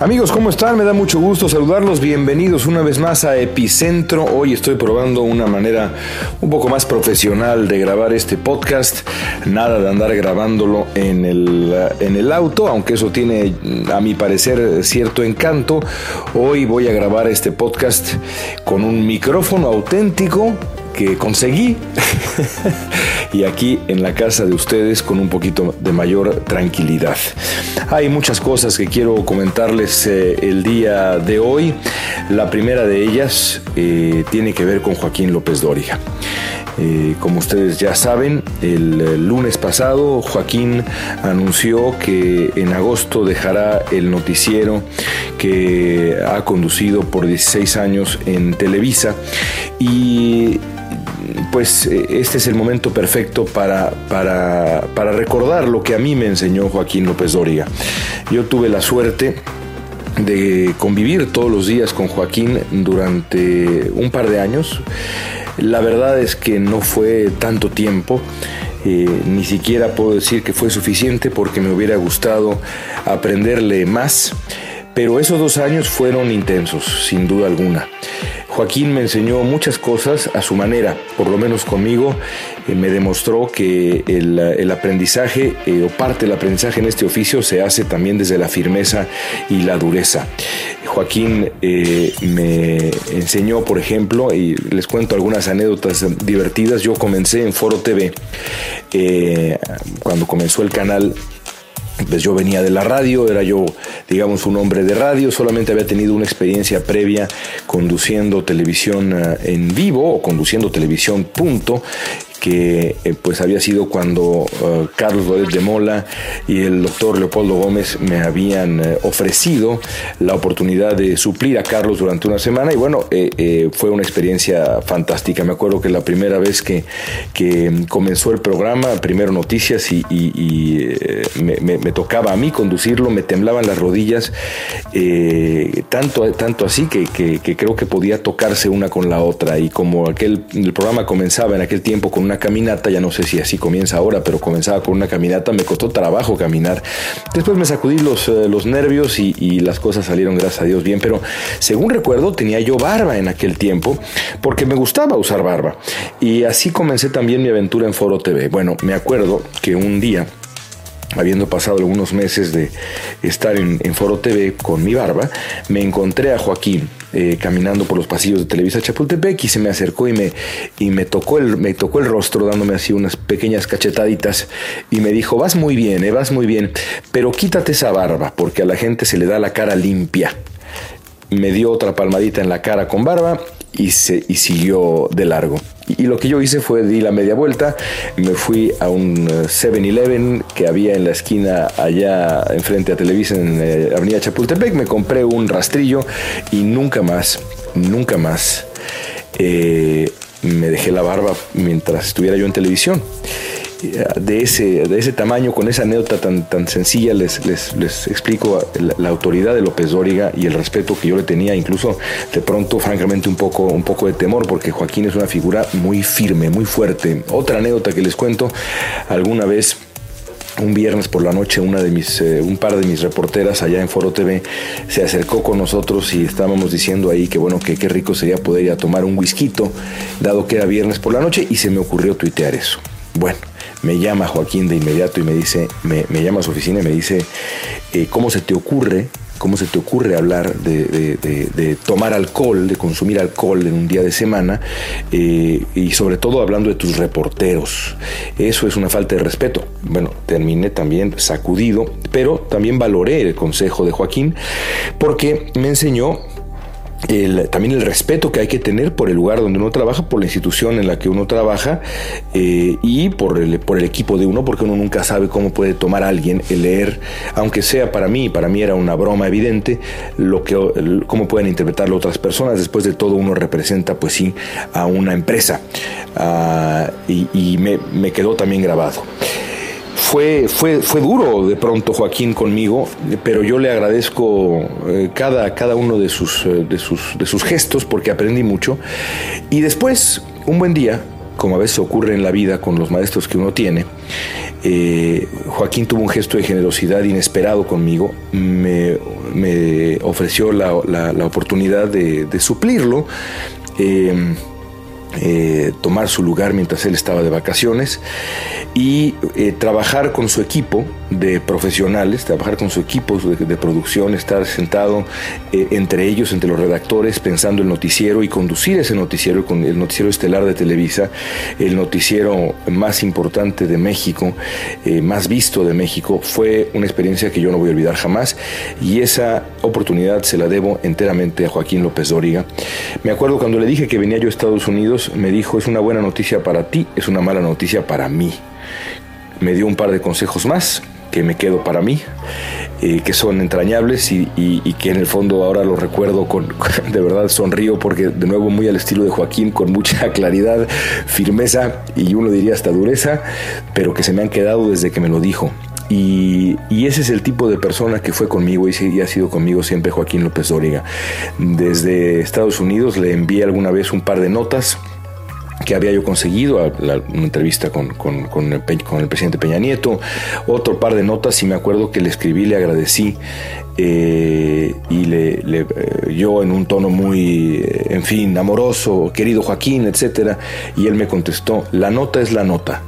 Amigos, ¿cómo están? Me da mucho gusto saludarlos. Bienvenidos una vez más a Epicentro. Hoy estoy probando una manera un poco más profesional de grabar este podcast. Nada de andar grabándolo en el, en el auto, aunque eso tiene, a mi parecer, cierto encanto. Hoy voy a grabar este podcast con un micrófono auténtico que conseguí y aquí en la casa de ustedes con un poquito de mayor tranquilidad. Hay muchas cosas que quiero comentarles eh, el día de hoy. La primera de ellas eh, tiene que ver con Joaquín López Dóriga. Eh, como ustedes ya saben, el, el lunes pasado Joaquín anunció que en agosto dejará el noticiero que ha conducido por 16 años en Televisa y pues eh, este es el momento perfecto para, para, para recordar lo que a mí me enseñó Joaquín López Dóriga. Yo tuve la suerte de convivir todos los días con Joaquín durante un par de años. La verdad es que no fue tanto tiempo. Eh, ni siquiera puedo decir que fue suficiente porque me hubiera gustado aprenderle más, pero esos dos años fueron intensos, sin duda alguna. Joaquín me enseñó muchas cosas a su manera, por lo menos conmigo eh, me demostró que el, aprendizaje eh, o parte del aprendizaje en este oficio se hace también desde la firmeza y la dureza. Joaquín eh, me enseñó, por ejemplo, y les cuento algunas anécdotas divertidas, yo comencé en Foro TV, cuando comenzó el canal pues yo venía de la radio, era yo, digamos, un hombre de radio, solamente había tenido una experiencia previa conduciendo televisión uh, en vivo o conduciendo televisión punto que eh, pues había sido cuando uh, Carlos Loret de Mola y el doctor Leopoldo Gómez me habían uh, ofrecido la oportunidad de suplir a Carlos durante una semana y bueno, eh, eh, fue una experiencia fantástica. Me acuerdo que la primera vez que, que comenzó el programa, primero noticias y, me, tocaba a mí conducirlo, me temblaban las rodillas, tanto, tanto así que, que, que creo que podía tocarse una con la otra y como aquel, el programa comenzaba en aquel tiempo con una caminata, ya no sé si así comienza ahora, pero comenzaba con una caminata, me costó trabajo caminar. Después me sacudí los, eh, los nervios y, y, las cosas salieron, gracias a Dios, bien, pero según recuerdo tenía yo barba en aquel tiempo, porque me gustaba usar barba. Y así comencé también mi aventura en Foro TV. Bueno, me acuerdo que un día habiendo pasado algunos meses de estar en, Foro TV con mi barba, me encontré a Joaquín eh, caminando por los pasillos de Televisa Chapultepec y se me acercó y me, y me, tocó el, me tocó el rostro dándome así unas pequeñas cachetaditas y me dijo, vas muy bien, eh, vas muy bien, pero quítate esa barba porque a la gente se le da la cara limpia. Me dio otra palmadita en la cara con barba y, se, y siguió de largo. Y lo que yo hice fue di la media vuelta, me fui a un 7-Eleven que había en la esquina allá enfrente a Televisa en eh, Avenida Chapultepec, me compré un rastrillo y nunca más, nunca más eh, me dejé la barba mientras estuviera yo en televisión de ese, de ese tamaño, con esa anécdota tan, tan sencilla, les, les, les explico la, autoridad de López Dóriga y el respeto que yo le tenía, incluso de pronto, francamente, un poco, un poco de temor, porque Joaquín es una figura muy firme, muy fuerte. Otra anécdota que les cuento, alguna vez un viernes por la noche una de mis eh, un par de mis reporteras allá en Foro TV se acercó con nosotros y estábamos diciendo ahí que bueno que qué rico sería poder ir a tomar un whisky dado que era viernes por la noche y se me ocurrió tuitear eso bueno me llama Joaquín de inmediato y me dice, me, llama a su oficina y me dice, eh, ¿cómo se te ocurre? ¿Cómo se te ocurre hablar de, tomar alcohol, de consumir alcohol en un día de semana? Eh, y sobre todo hablando de tus reporteros. Eso es una falta de respeto. Bueno, terminé también sacudido, pero también valoré el consejo de Joaquín porque me enseñó el, también el respeto que hay que tener por el lugar donde uno trabaja, por la institución en la que uno trabaja eh, y por el, por el equipo de uno, porque uno nunca sabe cómo puede tomar alguien el leer, aunque sea para mí, para mí era una broma evidente, lo que, cómo pueden interpretarlo otras personas. Después de todo, uno representa, pues sí, a una empresa uh, y, y me, me quedó también grabado fue, fue, fue duro de pronto Joaquín conmigo, pero yo le agradezco eh, cada, cada uno de sus, eh, de, sus, de sus gestos porque aprendí mucho. Y después, un buen día, como a veces ocurre en la vida con los maestros que uno tiene, eh, Joaquín tuvo un gesto de generosidad inesperado conmigo, me, ofreció la, oportunidad de, suplirlo. Tomar su lugar mientras él estaba de vacaciones y eh, trabajar con su equipo de profesionales, trabajar con su equipo de, producción, estar sentado eh, entre ellos, entre los redactores, pensando el noticiero y conducir ese noticiero, con el noticiero estelar de Televisa, el noticiero más importante de México, más visto de México, fue una experiencia que yo no voy a olvidar jamás y esa oportunidad se la debo enteramente a Joaquín López Dóriga. Me acuerdo cuando le dije que venía yo a Estados Unidos, me dijo, es una buena noticia para ti, es una mala noticia para mí. Me dio un par de consejos más que me quedo para mí, eh, que son entrañables y, que en el fondo ahora lo recuerdo con, de verdad sonrío porque de nuevo muy al estilo de Joaquín, con mucha claridad, firmeza y uno diría hasta dureza, pero que se me han quedado desde que me lo dijo. Y, ese es el tipo de persona que fue conmigo y, ha sido conmigo siempre Joaquín López Dóriga. Desde Estados Unidos le envié alguna vez un par de notas que había yo conseguido, una entrevista con, el, presidente Peña Nieto, otro par de notas y me acuerdo que le escribí, le agradecí eh, y le, eh, yo en un tono muy, eh, en fin, amoroso, querido Joaquín, etcétera, y él me contestó, la nota es la nota.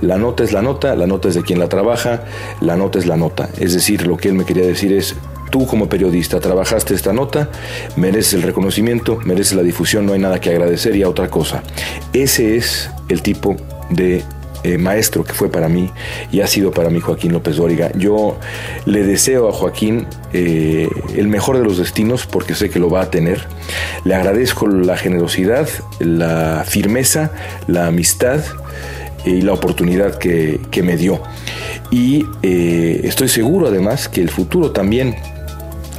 La nota es la nota, la nota es de quien la trabaja, la nota es la nota. Es decir, lo que él me quería decir es, tú como periodista trabajaste esta nota, mereces el reconocimiento, mereces la difusión, no hay nada que agradecer y a otra cosa. Ese es el tipo de eh, maestro que fue para mí y ha sido para mí Joaquín López Dóriga. Yo le deseo a Joaquín eh, el mejor de los destinos porque sé que lo va a tener. Le agradezco la generosidad, la firmeza, la amistad y la oportunidad que, me dio. Y eh, estoy seguro además que el futuro también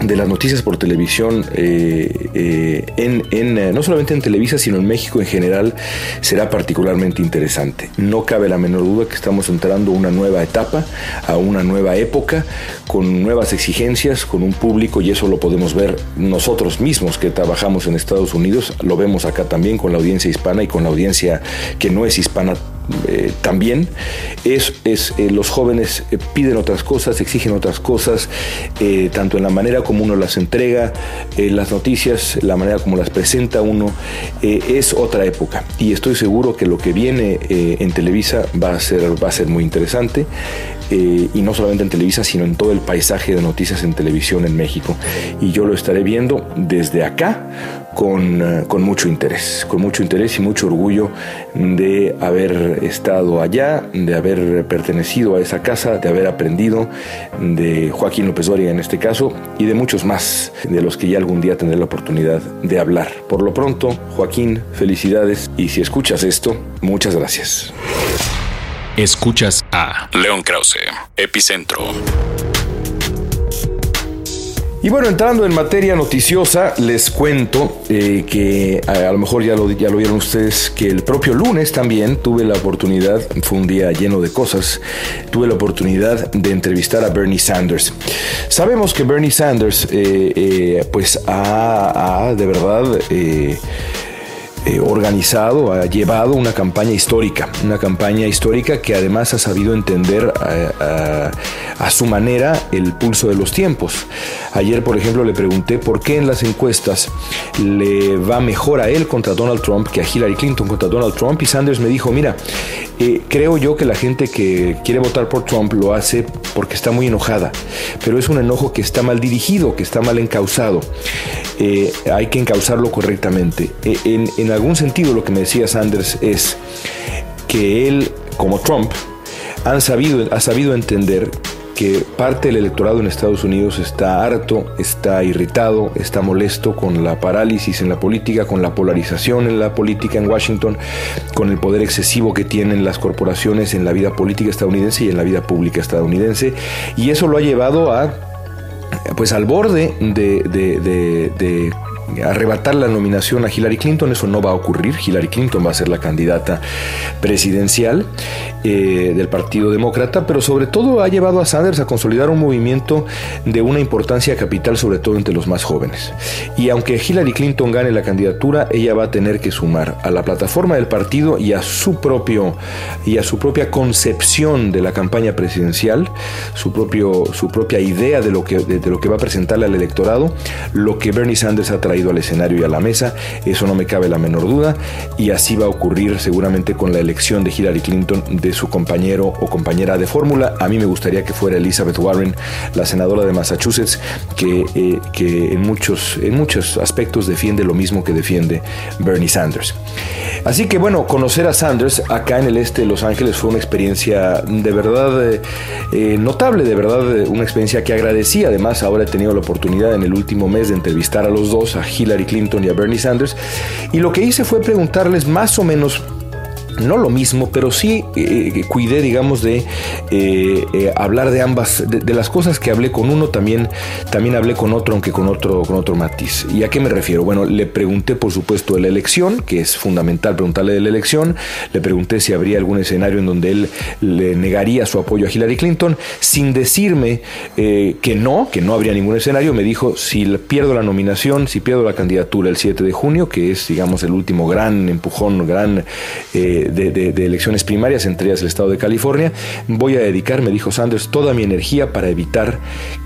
de las noticias por televisión eh, eh, en, no solamente en Televisa sino en México en general será particularmente interesante no cabe la menor duda que estamos entrando a una nueva etapa a una nueva época con nuevas exigencias con un público y eso lo podemos ver nosotros mismos que trabajamos en Estados Unidos lo vemos acá también con la audiencia hispana y con la audiencia que no es hispana eh, también es, es eh, los jóvenes eh, piden otras cosas, exigen otras cosas, tanto en la manera como uno las entrega, las noticias, la manera como las presenta uno, es otra época. Y estoy seguro que lo que viene en Televisa va a ser, va a ser muy interesante. Y no solamente en Televisa, sino en todo el paisaje de noticias en televisión en México. Y yo lo estaré viendo desde acá con, con mucho interés, con mucho interés y mucho orgullo de haber estado allá, de haber pertenecido a esa casa, de haber aprendido de Joaquín López Dóriga en este caso y de muchos más de los que ya algún día tendré la oportunidad de hablar. Por lo pronto, Joaquín, felicidades y si escuchas esto, muchas gracias. Escuchas a León Krause, Epicentro. Y bueno, entrando en materia noticiosa, les cuento eh, que a, lo mejor ya lo, ya lo vieron ustedes, que el propio lunes también tuve la oportunidad, fue un día lleno de cosas, tuve la oportunidad de entrevistar a Bernie Sanders. Sabemos que Bernie Sanders, eh, eh, pues ha, de verdad eh, organizado, ha llevado una campaña histórica, una campaña histórica que además ha sabido entender a, su manera el pulso de los tiempos. Ayer, por ejemplo, le pregunté por qué en las encuestas le va mejor a él contra Donald Trump que a Hillary Clinton contra Donald Trump y Sanders me dijo, mira, eh, creo yo que la gente que quiere votar por Trump lo hace porque está muy enojada, pero es un enojo que está mal dirigido, que está mal encausado. Eh, hay que encauzarlo correctamente. en, en algún sentido lo que me decía Sanders es que él, como Trump, han sabido, ha sabido entender que parte del electorado en Estados Unidos está harto, está irritado, está molesto con la parálisis en la política, con la polarización en la política en Washington, con el poder excesivo que tienen las corporaciones en la vida política estadounidense y en la vida pública estadounidense. Y eso lo ha llevado a, pues al borde de arrebatar la nominación a Hillary Clinton. Eso no va a ocurrir. Hillary Clinton va a ser la candidata presidencial eh, del Partido Demócrata, pero sobre todo ha llevado a Sanders a consolidar un movimiento de una importancia capital, sobre todo entre los más jóvenes. Y aunque Hillary Clinton gane la candidatura, ella va a tener que sumar a la plataforma del partido y a su propio y a su propia concepción de la campaña presidencial, su propio su propia idea de lo que de lo que va a presentarle al electorado, lo que Bernie Sanders ha traído al escenario y a la mesa, eso no me cabe la menor duda, y así va a ocurrir seguramente con la elección de Hillary Clinton de su compañero o compañera de fórmula. A mí me gustaría que fuera Elizabeth Warren, la senadora de Massachusetts, que, eh, que en, muchos, en muchos aspectos defiende lo mismo que defiende Bernie Sanders. Así que bueno, conocer a Sanders acá en el este de Los Ángeles fue una experiencia de verdad eh, eh, notable, de verdad una experiencia que agradecí. Además, ahora he tenido la oportunidad en el último mes de entrevistar a los dos, a Hillary Clinton y a Bernie Sanders. Y lo que hice fue preguntarles más o menos no lo mismo, pero sí eh, eh, cuidé, digamos, de eh, hablar de ambas, de, las cosas que hablé con uno, también, también hablé con otro, aunque con otro, con otro matiz. ¿Y a qué me refiero? Bueno, le pregunté, por supuesto, de la elección, que es fundamental preguntarle de la elección. Le pregunté si habría algún escenario en donde él le negaría su apoyo a Hillary Clinton, sin decirme que no, que no habría ningún escenario. Me dijo, si pierdo la nominación, si pierdo la candidatura el 7 de junio, que es, digamos, el último gran empujón, gran de, elecciones primarias, entre ellas el estado de California, voy a dedicar, me dijo Sanders, toda mi energía para evitar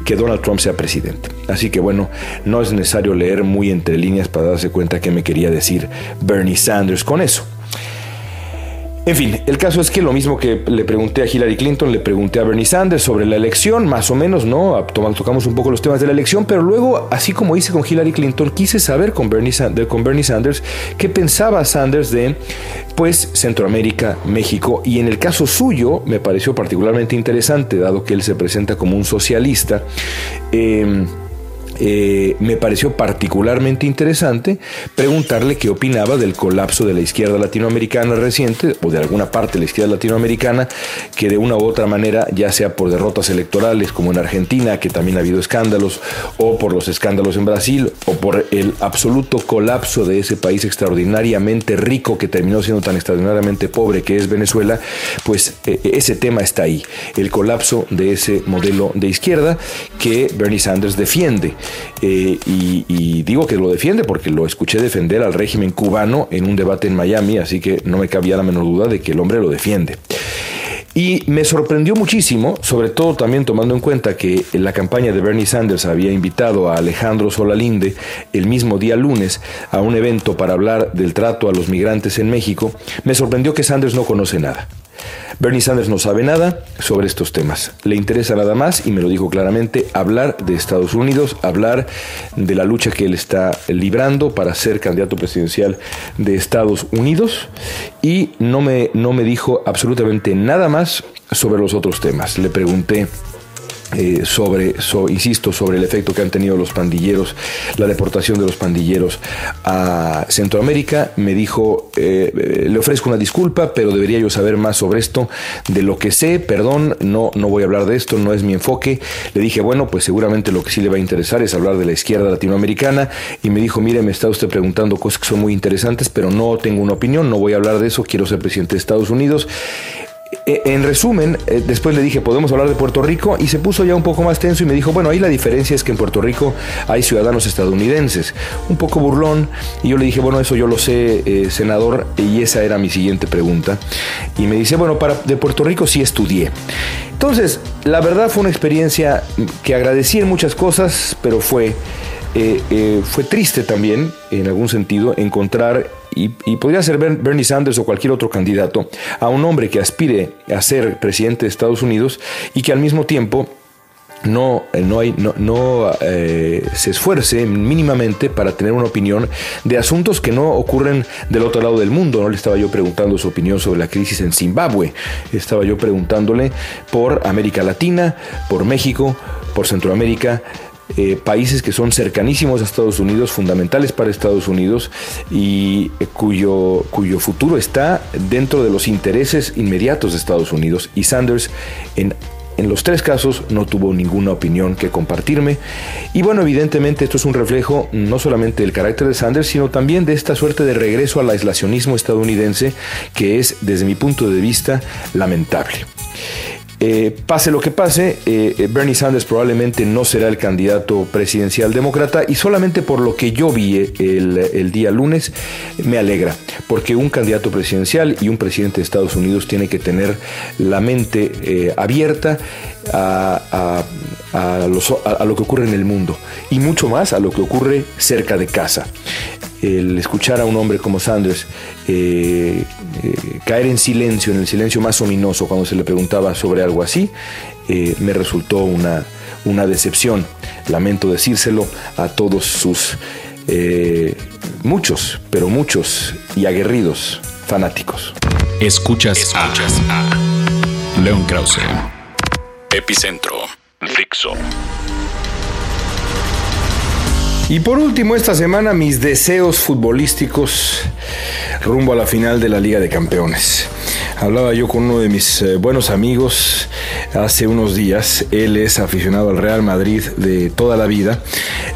que Donald Trump sea presidente. Así que bueno, no es necesario leer muy entre líneas para darse cuenta que me quería decir Bernie Sanders con eso. En fin, el caso es que lo mismo que le pregunté a Hillary Clinton, le pregunté a Bernie Sanders sobre la elección, más o menos, ¿no? Tocamos un poco los temas de la elección, pero luego, así como hice con Hillary Clinton, quise saber con Bernie, Sanders, con Bernie Sanders qué pensaba Sanders de, pues, Centroamérica, México, y en el caso suyo me pareció particularmente interesante, dado que él se presenta como un socialista. Eh, eh, me pareció particularmente interesante preguntarle qué opinaba del colapso de la izquierda latinoamericana reciente, o de alguna parte de la izquierda latinoamericana, que de una u otra manera, ya sea por derrotas electorales como en Argentina, que también ha habido escándalos, o por los escándalos en Brasil, o por el absoluto colapso de ese país extraordinariamente rico que terminó siendo tan extraordinariamente pobre que es Venezuela, pues eh, ese tema está ahí, el colapso de ese modelo de izquierda que Bernie Sanders defiende. Eh, y, digo que lo defiende porque lo escuché defender al régimen cubano en un debate en Miami, así que no me cabía la menor duda de que el hombre lo defiende. Y me sorprendió muchísimo, sobre todo también tomando en cuenta que la campaña de Bernie Sanders había invitado a Alejandro Solalinde el mismo día lunes a un evento para hablar del trato a los migrantes en México, me sorprendió que Sanders no conoce nada. Bernie Sanders no sabe nada sobre estos temas. Le interesa nada más, y me lo dijo claramente, hablar de Estados Unidos, hablar de la lucha que él está librando para ser candidato presidencial de Estados Unidos y no me, no me dijo absolutamente nada más sobre los otros temas. Le pregunté eh, sobre, insisto, sobre el efecto que han tenido los pandilleros, la deportación de los pandilleros a Centroamérica. Me dijo, eh, le ofrezco una disculpa, pero debería yo saber más sobre esto, de lo que sé, perdón, no, no voy a hablar de esto, no es mi enfoque. Le dije, bueno, pues seguramente lo que sí le va a interesar es hablar de la izquierda latinoamericana. Y me dijo, mire, me está usted preguntando cosas que son muy interesantes, pero no tengo una opinión, no voy a hablar de eso, quiero ser presidente de Estados Unidos. Eh, en resumen, eh, después le dije, podemos hablar de Puerto Rico y se puso ya un poco más tenso y me dijo, bueno, ahí la diferencia es que en Puerto Rico hay ciudadanos estadounidenses, un poco burlón, y yo le dije, bueno, eso yo lo sé, eh, senador, y esa era mi siguiente pregunta. Y me dice, bueno, para, de Puerto Rico sí estudié. Entonces, la verdad fue una experiencia que agradecí en muchas cosas, pero fue, fue triste también, en algún sentido, encontrar y, podría ser Bernie Sanders o cualquier otro candidato, a un hombre que aspire a ser presidente de Estados Unidos y que al mismo tiempo no, eh, no, hay, no, no eh, se esfuerce mínimamente para tener una opinión de asuntos que no ocurren del otro lado del mundo. No le estaba yo preguntando su opinión sobre la crisis en Zimbabue, estaba yo preguntándole por América Latina, por México, por Centroamérica, eh, países que son cercanísimos a Estados Unidos, fundamentales para Estados Unidos y eh, cuyo, cuyo futuro está dentro de los intereses inmediatos de Estados Unidos. Y Sanders en en los tres casos no tuvo ninguna opinión que compartirme. Y bueno, evidentemente esto es un reflejo no solamente del carácter de Sanders, sino también de esta suerte de regreso al aislacionismo estadounidense que es, desde mi punto de vista, lamentable. Eh, pase lo que pase, eh, Bernie Sanders probablemente no será el candidato presidencial demócrata y solamente por lo que yo vi el, día lunes me alegra, porque un candidato presidencial y un presidente de Estados Unidos tiene que tener la mente eh, abierta a, lo que ocurre en el mundo y mucho más a lo que ocurre cerca de casa el escuchar a un hombre como Sanders eh, eh, caer en silencio, en el silencio más ominoso cuando se le preguntaba sobre algo así, eh, me resultó una, una decepción. Lamento decírselo a todos sus muchos, pero muchos y aguerridos fanáticos. Escuchas, Escuchas a, León Krause. Epicentro. Fixo. Y por último, esta semana mis deseos futbolísticos rumbo a la final de la Liga de Campeones. Hablaba yo con uno de mis eh, buenos amigos hace unos días. Él es aficionado al Real Madrid de toda la vida.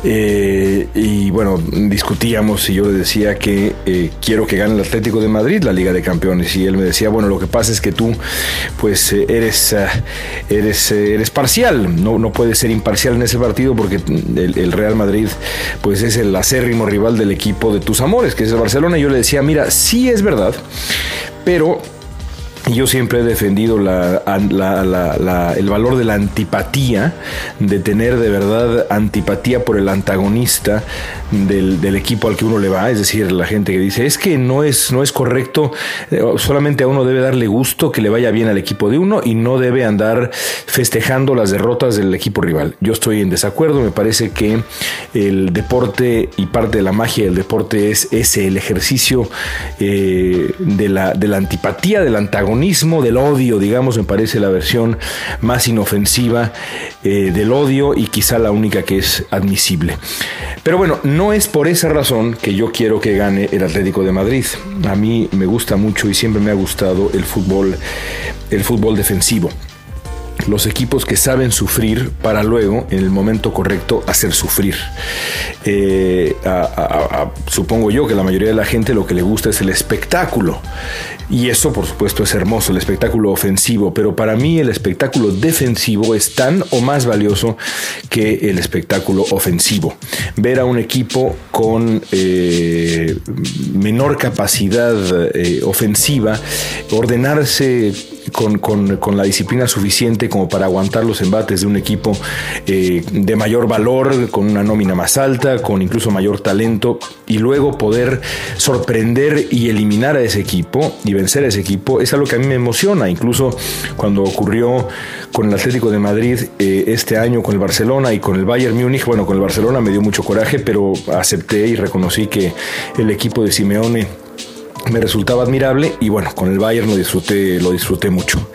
Eh, y bueno, discutíamos y yo le decía que eh, quiero que gane el Atlético de Madrid la Liga de Campeones. Y él me decía, bueno, lo que pasa es que tú pues eres, eres, eres parcial. No, no puedes ser imparcial en ese partido porque el, Real Madrid pues es el acérrimo rival del equipo de tus amores, que es el Barcelona. Y yo le decía, mira, sí es verdad, pero yo siempre he defendido el valor de la antipatía, de tener de verdad antipatía por el antagonista del, equipo al que uno le va, es decir, la gente que dice, es que no es, no es correcto, eh, solamente a uno debe darle gusto que le vaya bien al equipo de uno y no debe andar festejando las derrotas del equipo rival. Yo estoy en desacuerdo, me parece que el deporte y parte de la magia del deporte es ese, el ejercicio eh, de, la, de la antipatía, del antagonismo del odio, digamos, me parece la versión más inofensiva eh, del odio y quizá la única que es admisible. Pero bueno, no es por esa razón que yo quiero que gane el Atlético de Madrid. A mí me gusta mucho y siempre me ha gustado el fútbol, el fútbol defensivo los equipos que saben sufrir para luego, en el momento correcto, hacer sufrir. Eh, supongo yo que la mayoría de la gente lo que le gusta es el espectáculo. Y eso, por supuesto, es hermoso, el espectáculo ofensivo. Pero para mí el espectáculo defensivo es tan o más valioso que el espectáculo ofensivo. Ver a un equipo con eh, menor capacidad eh, ofensiva, ordenarse con, la disciplina suficiente como para aguantar los embates de un equipo eh, de mayor valor, con una nómina más alta, con incluso mayor talento, y luego poder sorprender y eliminar a ese equipo y vencer a ese equipo, es algo que a mí me emociona. Incluso cuando ocurrió con el Atlético de Madrid eh, este año, con el Barcelona y con el Bayern Múnich, bueno, con el Barcelona me dio mucho coraje, pero acepté y reconocí que el equipo de Simeone me resultaba admirable y bueno, con el Bayern lo disfruté, lo disfruté mucho.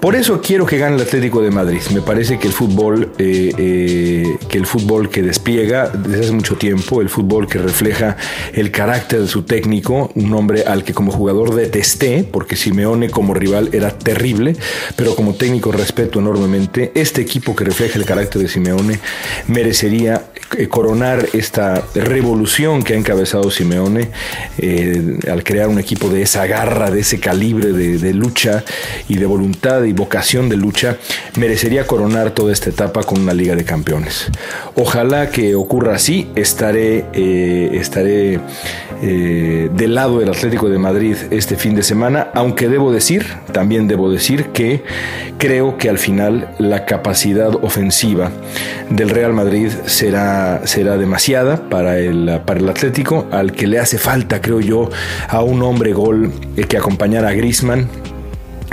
Por eso quiero que gane el Atlético de Madrid. Me parece que el fútbol, eh, eh, que el fútbol que despliega desde hace mucho tiempo, el fútbol que refleja el carácter de su técnico, un hombre al que como jugador detesté, porque Simeone como rival era terrible, pero como técnico respeto enormemente. Este equipo que refleja el carácter de Simeone merecería coronar esta revolución que ha encabezado Simeone al crear un equipo de esa garra, de ese calibre de lucha y de voluntad y vocación de lucha, merecería coronar toda esta etapa con una Liga de Campeones. Ojalá que ocurra así, estaré, eh, estaré eh, del lado del Atlético de Madrid este fin de semana, aunque debo decir, también debo decir que creo que al final la capacidad ofensiva del Real Madrid será, será demasiada para el, para el Atlético, al que le hace falta, creo yo, a un hombre gol que acompañara a Grisman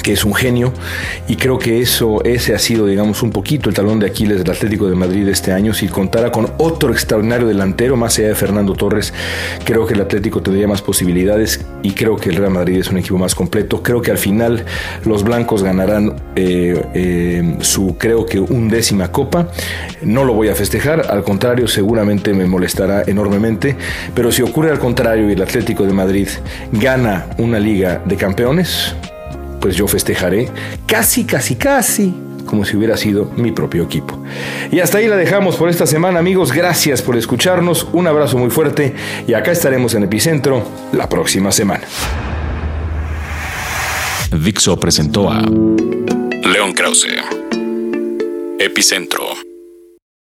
que es un genio y creo que eso ese ha sido digamos un poquito el talón de Aquiles del Atlético de Madrid este año. Si contara con otro extraordinario delantero más allá de Fernando Torres creo que el Atlético tendría más posibilidades y creo que el Real Madrid es un equipo más completo. Creo que al final los blancos ganarán eh, eh, su creo que undécima copa. No lo voy a festejar al contrario seguramente me molestará enormemente pero si ocurre al contrario y el Atlético de Madrid gana una liga de campeones pues yo festejaré casi, casi, casi como si hubiera sido mi propio equipo. Y hasta ahí la dejamos por esta semana, amigos. Gracias por escucharnos. Un abrazo muy fuerte y acá estaremos en Epicentro la próxima semana. Dixo presentó a León Krause. Epicentro.